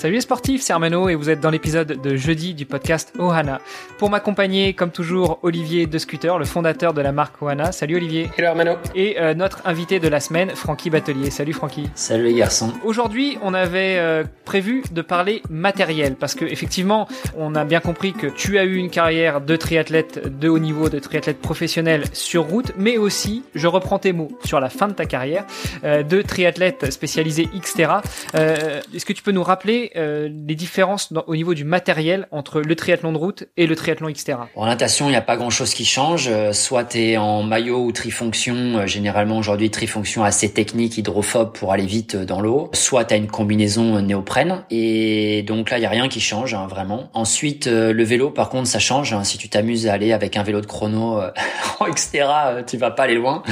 Salut les sportifs, c'est Armano et vous êtes dans l'épisode de jeudi du podcast Ohana. Pour m'accompagner, comme toujours, Olivier De Scooter, le fondateur de la marque Ohana. Salut Olivier. Hello Armano. Et euh, notre invité de la semaine, Francky Batelier. Salut Francky. Salut les garçons. Aujourd'hui, on avait euh, prévu de parler matériel parce que effectivement, on a bien compris que tu as eu une carrière de triathlète de haut niveau, de triathlète professionnel sur route, mais aussi, je reprends tes mots, sur la fin de ta carrière, euh, de triathlète spécialisé Xterra. Est-ce que tu peux nous rappeler euh, les différences au niveau du matériel entre le triathlon de route et le triathlon Xterra En natation, il n'y a pas grand-chose qui change. Euh, soit tu es en maillot ou trifonction, euh, généralement aujourd'hui trifonction assez technique, hydrophobe pour aller vite dans l'eau. Soit tu as une combinaison néoprène. Et donc là, il n'y a rien qui change, hein, vraiment. Ensuite, le vélo, par contre, ça change. Hein. Si tu t'amuses à aller avec un vélo de chrono en Xterra, tu vas pas aller loin.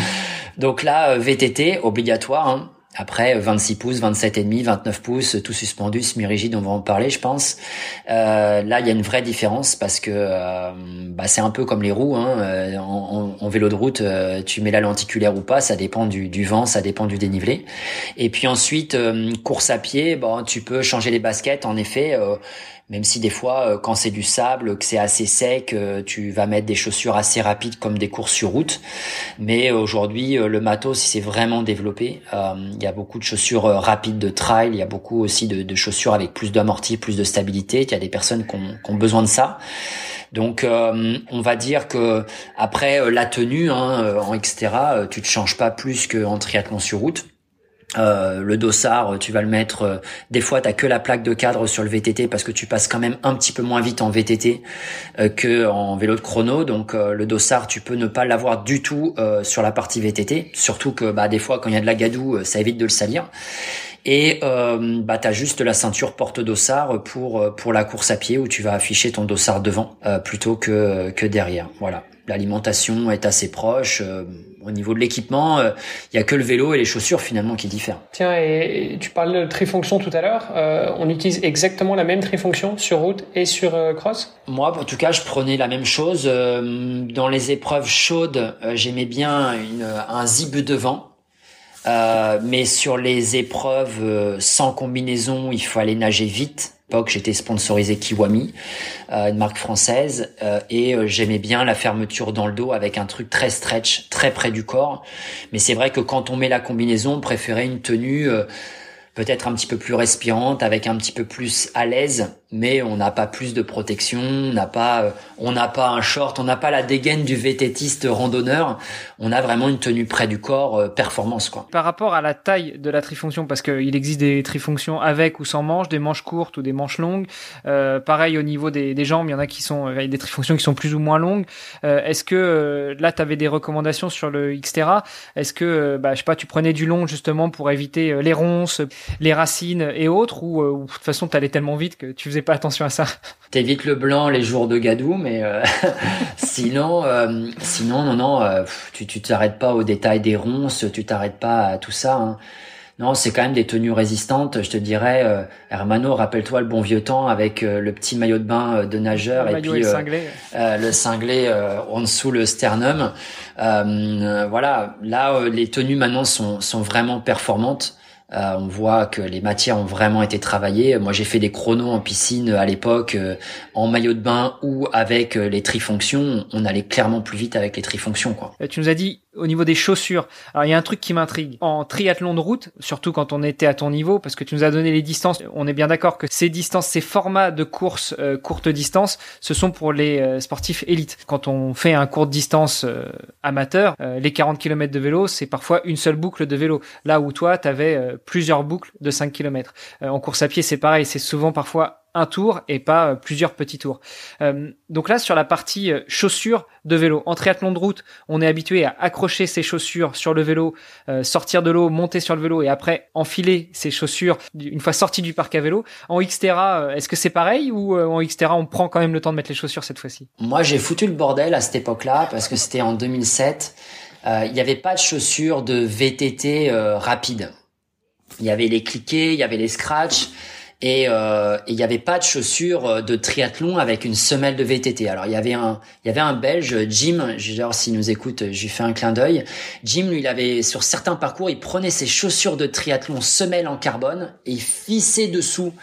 Donc là, VTT, obligatoire. Hein. Après, 26 pouces, 27 et demi, 29 pouces, tout suspendu, semi-rigide, on va en parler, je pense. Euh, là, il y a une vraie différence parce que euh, bah, c'est un peu comme les roues. Hein. Euh, en, vélo de route, tu mets la lenticulaire ou pas, ça dépend du, du, vent, ça dépend du dénivelé. Et puis ensuite, course à pied, bon, tu peux changer les baskets, en effet même si des fois, euh, quand c'est du sable, que c'est assez sec, euh, tu vas mettre des chaussures assez rapides comme des courses sur route. Mais aujourd'hui, euh, le matos, s'est vraiment développé. Il y a beaucoup de chaussures rapides de trail, il y a beaucoup aussi de, de chaussures avec plus d'amorti, plus de stabilité. Il y a des personnes qui ont, qui ont besoin de ça. Donc, on va dire que après la tenue hein, en etc., tu te changes pas plus qu'en triathlon sur route. Euh, le dossard, tu vas le mettre. Euh, des fois, t'as que la plaque de cadre sur le VTT parce que tu passes quand même un petit peu moins vite en VTT euh, que en vélo de chrono. Donc, le dossard, tu peux ne pas l'avoir du tout sur la partie VTT. Surtout que, bah, des fois, quand il y a de la gadoue, ça évite de le salir. Et euh, bah, tu as juste la ceinture porte-dossard pour, pour la course à pied où tu vas afficher ton dossard devant plutôt que, que derrière. Voilà. L'alimentation est assez proche au niveau de l'équipement, il euh, y a que le vélo et les chaussures finalement qui diffèrent. Tiens, et, tu parles de trifonction tout à l'heure. Euh, on utilise exactement la même trifonction sur route et sur euh, cross? Moi, en tout cas, je prenais la même chose. dans les épreuves chaudes, j'aimais bien une, un zip devant. mais sur les épreuves sans combinaison, il faut aller nager vite j'étais sponsorisé Kiwami, euh, une marque française, euh, et euh, j'aimais bien la fermeture dans le dos avec un truc très stretch, très près du corps. Mais c'est vrai que quand on met la combinaison, on préférait une tenue peut-être un petit peu plus respirante, avec un petit peu plus à l'aise, mais on n'a pas plus de protection, on n'a pas, euh, on n'a pas un short, on n'a pas la dégaine du vététiste randonneur. On a vraiment une tenue près du corps, euh, performance quoi. Par rapport à la taille de la trifonction, parce qu'il existe des trifonctions avec ou sans manches, des manches courtes ou des manches longues. Euh, pareil au niveau des, des, jambes, il y en a qui sont, il y a des trifonctions qui sont plus ou moins longues. Euh, Est-ce que là, tu avais des recommandations sur le Xterra? Est-ce que, bah, je sais pas, tu prenais du long justement pour éviter les ronces les racines et autres ou, euh, de toute façon t'allais tellement vite que tu faisais pas attention à ça T'évites le blanc les jours de gadou mais euh, sinon euh, sinon non non tu tu t'arrêtes pas aux détails des ronces tu t'arrêtes pas à tout ça hein. Non, c'est quand même des tenues résistantes. Je te dirais, Hermano, rappelle-toi le bon vieux temps avec le petit maillot de bain de nageur et puis le cinglé, le cinglé en dessous le sternum. voilà, là les tenues maintenant sont, sont vraiment performantes. Euh, on voit que les matières ont vraiment été travaillées. Moi, j'ai fait des chronos en piscine à l'époque, euh, en maillot de bain ou avec euh, les trifonctions. On allait clairement plus vite avec les trifonctions. Quoi. Tu nous as dit au niveau des chaussures. Il y a un truc qui m'intrigue. En triathlon de route, surtout quand on était à ton niveau, parce que tu nous as donné les distances, on est bien d'accord que ces distances, ces formats de course euh, courte distance, ce sont pour les euh, sportifs élites. Quand on fait un courte distance euh, amateur, les 40 km de vélo, c'est parfois une seule boucle de vélo. Là où toi, tu avais plusieurs boucles de 5 km. en course à pied, c'est pareil, c'est souvent parfois un tour et pas plusieurs petits tours. donc là, sur la partie chaussures de vélo, en triathlon de route, on est habitué à accrocher ses chaussures sur le vélo, sortir de l'eau, monter sur le vélo et après enfiler ses chaussures une fois sorti du parc à vélo. En Xterra, est-ce que c'est pareil ou en Xterra, on prend quand même le temps de mettre les chaussures cette fois-ci? Moi, j'ai foutu le bordel à cette époque-là parce que c'était en 2007. Il n'y avait pas de chaussures de VTT rapide. Il y avait les cliquets, il y avait les scratchs et euh, il n'y avait pas de chaussures euh, de triathlon avec une semelle de VTT. Alors il y avait un il y avait un Belge Jim, genre s'il nous écoute, je lui fais un clin d'œil. Jim lui il avait sur certains parcours, il prenait ses chaussures de triathlon semelle en carbone et il fissait dessous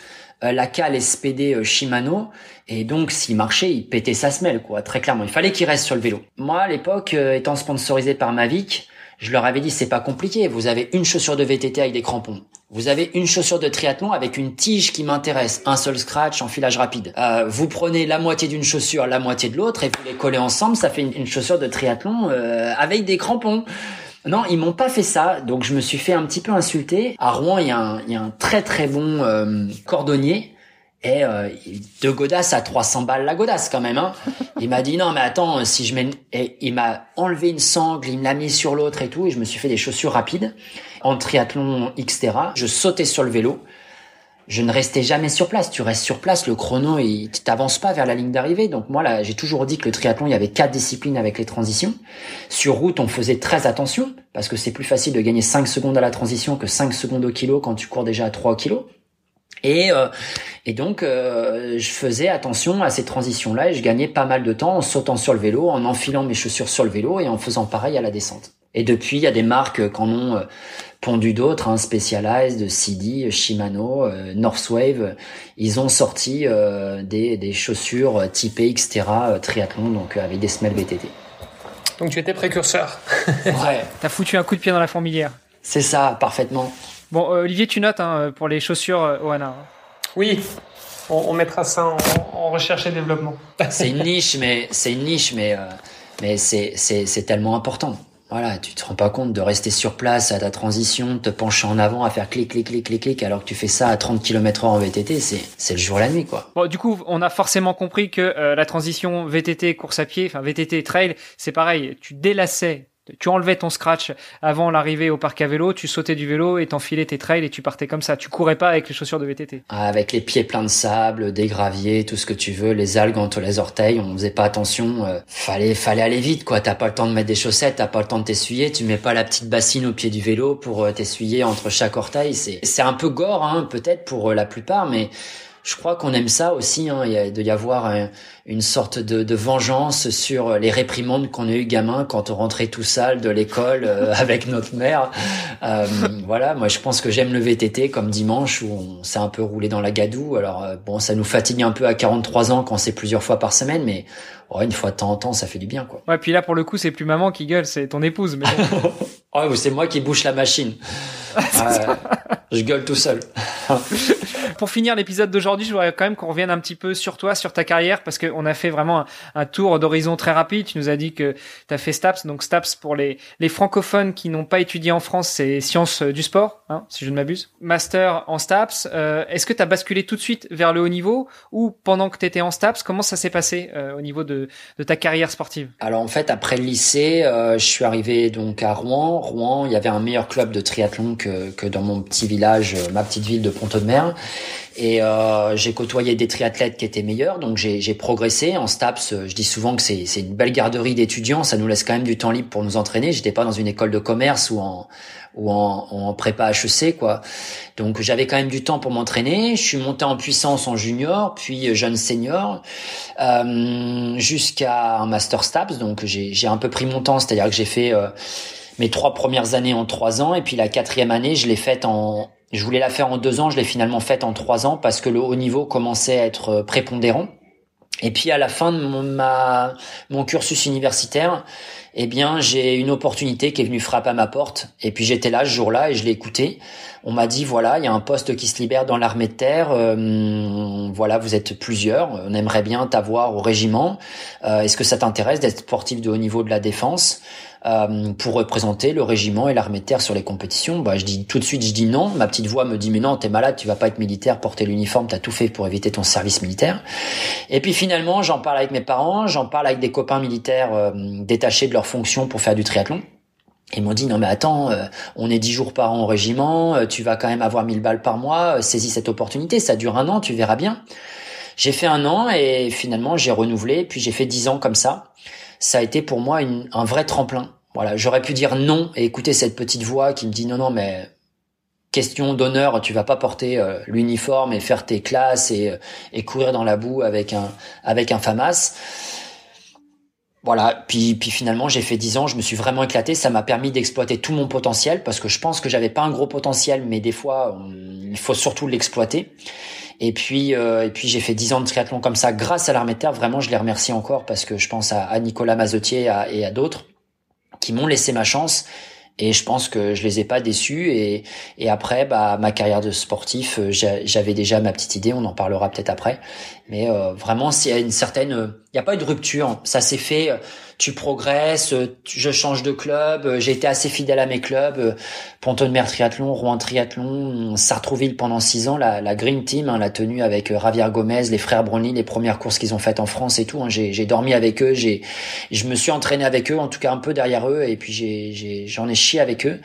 euh, la cale SPD Shimano et donc s'il marchait, il pétait sa semelle quoi, très clairement. Il fallait qu'il reste sur le vélo. Moi à l'époque étant sponsorisé par Mavic, je leur avais dit c'est pas compliqué, vous avez une chaussure de VTT avec des crampons. Vous avez une chaussure de triathlon avec une tige qui m'intéresse, un seul scratch en filage rapide. Euh, vous prenez la moitié d'une chaussure, la moitié de l'autre et vous les collez ensemble, ça fait une, chaussure de triathlon euh, avec des crampons. Non, ils m'ont pas fait ça, donc je me suis fait un petit peu insulter. À Rouen, il y a un, très très bon euh, cordonnier et euh, deux godasses à 300 balles la godasse quand même. Hein. Il m'a dit non mais attends si je mets et il m'a enlevé une sangle, il me l'a mis sur l'autre et tout et je me suis fait des chaussures rapides en triathlon Xterra. Je sautais sur le vélo. Je ne restais jamais sur place. Tu restes sur place, le chrono, il t'avance pas vers la ligne d'arrivée. Donc moi là, j'ai toujours dit que le triathlon, il y avait quatre disciplines avec les transitions. Sur route, on faisait très attention parce que c'est plus facile de gagner 5 secondes à la transition que 5 secondes au kilo quand tu cours déjà à 3 kilos. Et, euh, et donc, euh, je faisais attention à ces transitions-là et je gagnais pas mal de temps en sautant sur le vélo, en enfilant mes chaussures sur le vélo et en faisant pareil à la descente. Et depuis, il y a des marques qui en ont euh, pondu d'autres, hein, Specialized, CD, Shimano, Northwave. Ils ont sorti des, des chaussures typées Xterra triathlon, donc avec des semelles VTT. Donc tu étais précurseur. ouais. T'as foutu un coup de pied dans la fourmilière. C'est ça, parfaitement. Bon, euh, Olivier, tu notes hein, pour les chaussures euh, Oana. Oui, on, mettra ça en, recherche et développement. c'est une niche, mais c'est une niche, mais euh, mais c'est c'est tellement important. Voilà, tu te rends pas compte de rester sur place à ta transition, de te pencher en avant, à faire clic, clic, clic, clic, clic, alors que tu fais ça à 30 km h en VTT, c'est, c'est le jour et la nuit, quoi. Bon, du coup, on a forcément compris que la transition VTT course à pied, enfin VTT trail, c'est pareil, tu délassais tu enlevais ton scratch avant l'arrivée au parc à vélo, tu sautais du vélo et t'enfilais tes trails et tu partais comme ça. Tu courais pas avec les chaussures de VTT. Ah, avec les pieds pleins de sable, des graviers, tout ce que tu veux, les algues entre les orteils, on faisait pas attention. Euh, fallait, fallait aller vite, quoi. T'as pas le temps de mettre des chaussettes, t'as pas le temps de t'essuyer, tu mets pas la petune bassine au pied du vélo pour euh, t'essuyer entre chaque orteil. C'est, c'est un peu gore, hein, peut-être pour euh, la plupart, mais je crois qu'on aime ça aussi. Hein. Il doit y avoir une sorte de, de, vengeance sur les réprimandes qu'on a eu gamin quand on rentrait tout sale de l'école euh, avec notre mère. Euh, voilà, moi je pense que j'aime le VTT comme dimanche où on s'est un peu roulé dans la gadoue. Alors euh, bon, ça nous fatigue un peu à 43 ans quand c'est plusieurs fois par semaine, mais une fois de temps en temps, ça fait du bien, quoi. Ouais, puis là, pour le coup, c'est plus maman qui gueule, c'est ton épouse. Mais ouais, c'est moi qui bouche la machine. je gueule tout seul. Pour finir l'épisode d'aujourd'hui, je voudrais quand même qu'on revienne un petit peu sur toi, sur ta carrière, parce qu'on a fait vraiment un, tour d'horizon très rapide. Tu nous as dit que tu as fait STAPS. Donc STAPS, pour les, francophones qui n'ont pas étudié en France, c'est sciences du sport, hein, si je ne m'abuse. Master en STAPS. Euh, est-ce que tu as basculé tout de suite vers le haut niveau ou pendant que tu étais en STAPS, comment ça s'est passé euh, au niveau de, ta carrière sportive? Alors en fait, après le lycée, euh, je suis arrivé donc à Rouen. Rouen, il y avait un meilleur club de triathlon que, que dans mon petit village, ma petite ville de Pont-de-Mer. Et euh, j'ai côtoyé des triathlètes qui étaient meilleurs, donc j'ai progressé en STAPS. Je dis souvent que c'est une belle garderie d'étudiants, ça nous laisse quand même du temps libre pour nous entraîner. J'étais pas dans une école de commerce ou en ou en, en prépa HEC quoi. Donc j'avais quand même du temps pour m'entraîner. Je suis monté en puissance en junior, puis jeune senior, euh, jusqu'à un master STAPS. Donc j'ai un peu pris mon temps, c'est-à-dire que j'ai fait euh, mes trois premières années en trois ans, et puis la quatrième année je l'ai faite en je voulais la faire en deux ans, je l'ai finalement faite en trois ans parce que le haut niveau commençait à être prépondérant. Et puis à la fin de mon cursus universitaire, eh bien j'ai une opportunité qui est venue frapper à ma porte. Et puis j'étais là ce jour-là et je l'ai écouté. On m'a dit voilà, il y a un poste qui se libère dans l'armée de terre. Euh, voilà, vous êtes plusieurs. On aimerait bien t'avoir au régiment. Euh, est-ce que ça t'intéresse d'être sportif de haut niveau de la défense? Euh, pour représenter le régiment et l'armée de terre sur les compétitions. Bah, je dis tout de suite, je dis non. Ma petite voix me dit mais non, t'es malade, tu vas pas être militaire, porter l'uniforme, t'as tout fait pour éviter ton service militaire. Et puis finalement, j'en parle avec mes parents, j'en parle avec des copains militaires euh, détachés de leur fonction pour faire du triathlon. Ils m'ont dit non mais attends, euh, on est dix jours par an au régiment, tu vas quand même avoir 1000 balles par mois, saisis cette opportunité, ça dure un an, tu verras bien. J'ai fait un an et finalement j'ai renouvelé, puis j'ai fait dix ans comme ça. Ça a été pour moi un vrai tremplin. Voilà, j'aurais pu dire non et écouter cette petite voix qui me dit non non mais question d'honneur, tu vas pas porter euh, l'uniforme et faire tes classes et, euh, et courir dans la boue avec un avec un FAMAS. Voilà, puis, puis finalement j'ai fait dix ans, je me suis vraiment éclaté, ça m'a permis d'exploiter tout mon potentiel parce que je pense que j'avais pas un gros potentiel, mais des fois il faut surtout l'exploiter. Et puis, euh, et puis j'ai fait 10 ans de triathlon comme ça grâce à l'armée terre. Vraiment, je les remercie encore parce que je pense à, Nicolas Mazotier et à, d'autres qui m'ont laissé ma chance. Et je pense que je les ai pas déçus. Et, après, bah, ma carrière de sportif, euh, j'avais déjà ma petite idée. On en parlera peut-être après. Mais euh, vraiment, c'est une certaine, n'y a pas eu de rupture. Ça s'est fait tu progresses, je change de club, j'ai été assez fidèle à mes clubs, Ponton de Mer Triathlon, Rouen Triathlon, Sartrouville pendant six ans, la, Green Team, hein, la tenue avec euh, Javier Gomez, les frères Brownlee, les premières courses qu'ils ont faites en France et tout. Hein, j'ai dormi avec eux, j'ai, je me suis entraîné avec eux, en tout cas un peu derrière eux, et puis j'ai, j'en ai, chié avec eux,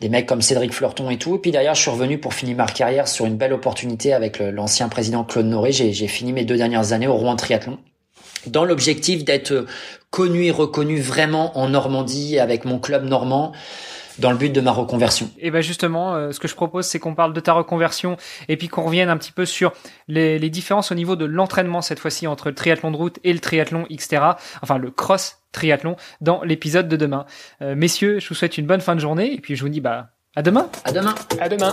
des mecs comme Cédric Fleurton et tout. Et puis derrière, je suis revenu pour finir ma carrière sur une belle opportunité avec l'ancien président Claude Noré. J'ai fini mes deux dernières années au Rouen Triathlon dans l'objectif d'être connu et reconnu vraiment en Normandie avec mon club normand dans le but de ma reconversion. Et ben justement, euh, ce que je propose, c'est qu'on parle de ta reconversion et puis qu'on revienne un petit peu sur les, les différences au niveau de l'entraînement cette fois-ci entre le triathlon de route et le triathlon Xterra, enfin le cross triathlon dans l'épisode de demain. Euh, messieurs, je vous souhaite une bonne fin de journée et puis je vous dis bah à demain. À demain. À demain.